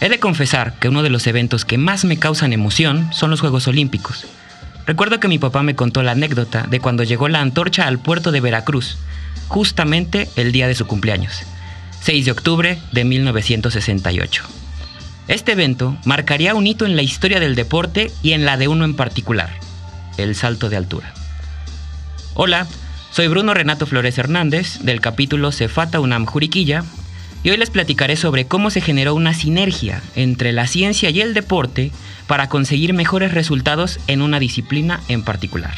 He de confesar que uno de los eventos que más me causan emoción son los Juegos Olímpicos. Recuerdo que mi papá me contó la anécdota de cuando llegó la antorcha al puerto de Veracruz, justamente el día de su cumpleaños, 6 de octubre de 1968. Este evento marcaría un hito en la historia del deporte y en la de uno en particular, el salto de altura. Hola, soy Bruno Renato Flores Hernández del capítulo Cefata UNAM Juriquilla y hoy les platicaré sobre cómo se generó una sinergia entre la ciencia y el deporte para conseguir mejores resultados en una disciplina en particular.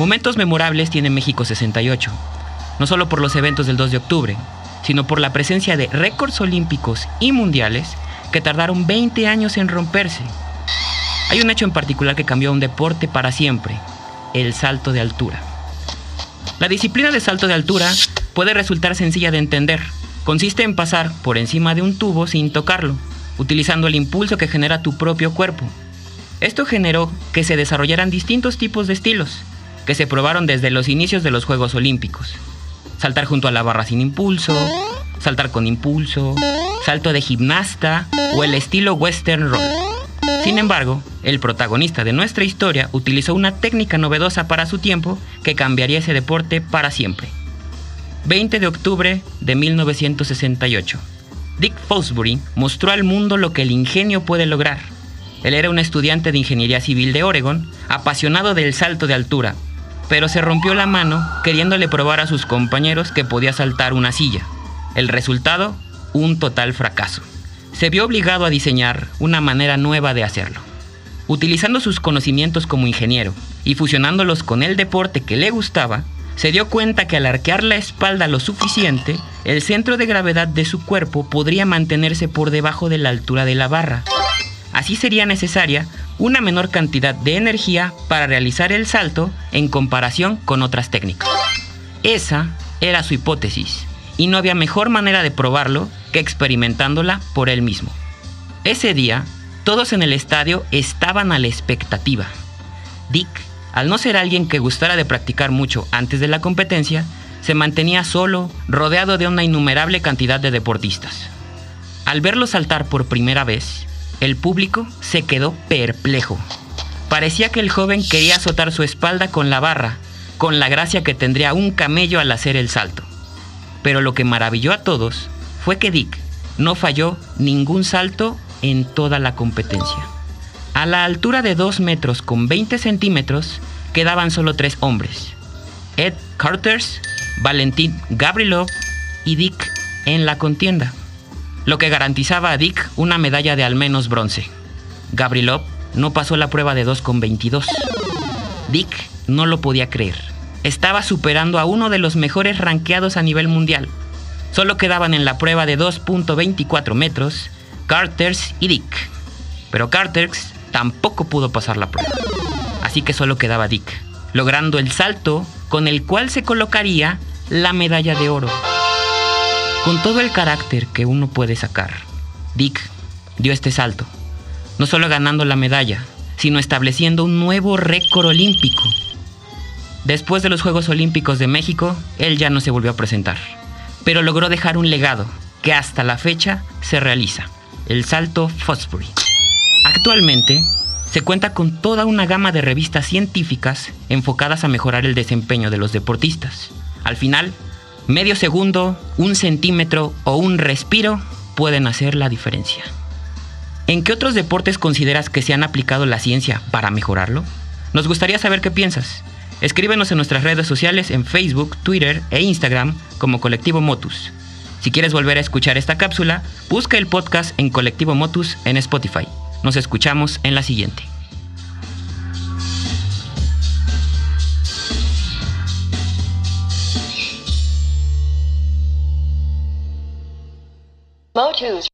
Momentos memorables tiene México 68, no solo por los eventos del 2 de octubre, sino por la presencia de récords olímpicos y mundiales que tardaron 20 años en romperse. Hay un hecho en particular que cambió un deporte para siempre, el salto de altura. La disciplina de salto de altura puede resultar sencilla de entender. Consiste en pasar por encima de un tubo sin tocarlo, utilizando el impulso que genera tu propio cuerpo. Esto generó que se desarrollaran distintos tipos de estilos, que se probaron desde los inicios de los Juegos Olímpicos. Saltar junto a la barra sin impulso, saltar con impulso, salto de gimnasta o el estilo western roll. Sin embargo, el protagonista de nuestra historia utilizó una técnica novedosa para su tiempo que cambiaría ese deporte para siempre. 20 de octubre de 1968. Dick Fosbury mostró al mundo lo que el ingenio puede lograr. Él era un estudiante de ingeniería civil de Oregon, apasionado del salto de altura, pero se rompió la mano queriéndole probar a sus compañeros que podía saltar una silla. El resultado, un total fracaso. Se vio obligado a diseñar una manera nueva de hacerlo. Utilizando sus conocimientos como ingeniero y fusionándolos con el deporte que le gustaba, se dio cuenta que al arquear la espalda lo suficiente, el centro de gravedad de su cuerpo podría mantenerse por debajo de la altura de la barra. Así sería necesaria una menor cantidad de energía para realizar el salto en comparación con otras técnicas. Esa era su hipótesis, y no había mejor manera de probarlo que experimentándola por él mismo. Ese día, todos en el estadio estaban a la expectativa. Dick, al no ser alguien que gustara de practicar mucho antes de la competencia, se mantenía solo, rodeado de una innumerable cantidad de deportistas. Al verlo saltar por primera vez, el público se quedó perplejo. Parecía que el joven quería azotar su espalda con la barra, con la gracia que tendría un camello al hacer el salto. Pero lo que maravilló a todos fue que Dick no falló ningún salto en toda la competencia. A la altura de 2 metros con 20 centímetros quedaban solo tres hombres. Ed Carters, Valentín Gabrilov y Dick en la contienda lo que garantizaba a Dick una medalla de al menos bronce. Gabrilov no pasó la prueba de 2,22. Dick no lo podía creer. Estaba superando a uno de los mejores ranqueados a nivel mundial. Solo quedaban en la prueba de 2.24 metros Carters y Dick. Pero Carters tampoco pudo pasar la prueba. Así que solo quedaba Dick, logrando el salto con el cual se colocaría la medalla de oro. Con todo el carácter que uno puede sacar, Dick dio este salto, no solo ganando la medalla, sino estableciendo un nuevo récord olímpico. Después de los Juegos Olímpicos de México, él ya no se volvió a presentar, pero logró dejar un legado que hasta la fecha se realiza, el salto Fosbury. Actualmente, se cuenta con toda una gama de revistas científicas enfocadas a mejorar el desempeño de los deportistas. Al final, Medio segundo, un centímetro o un respiro pueden hacer la diferencia. ¿En qué otros deportes consideras que se han aplicado la ciencia para mejorarlo? Nos gustaría saber qué piensas. Escríbenos en nuestras redes sociales en Facebook, Twitter e Instagram como Colectivo Motus. Si quieres volver a escuchar esta cápsula, busca el podcast en Colectivo Motus en Spotify. Nos escuchamos en la siguiente. Motus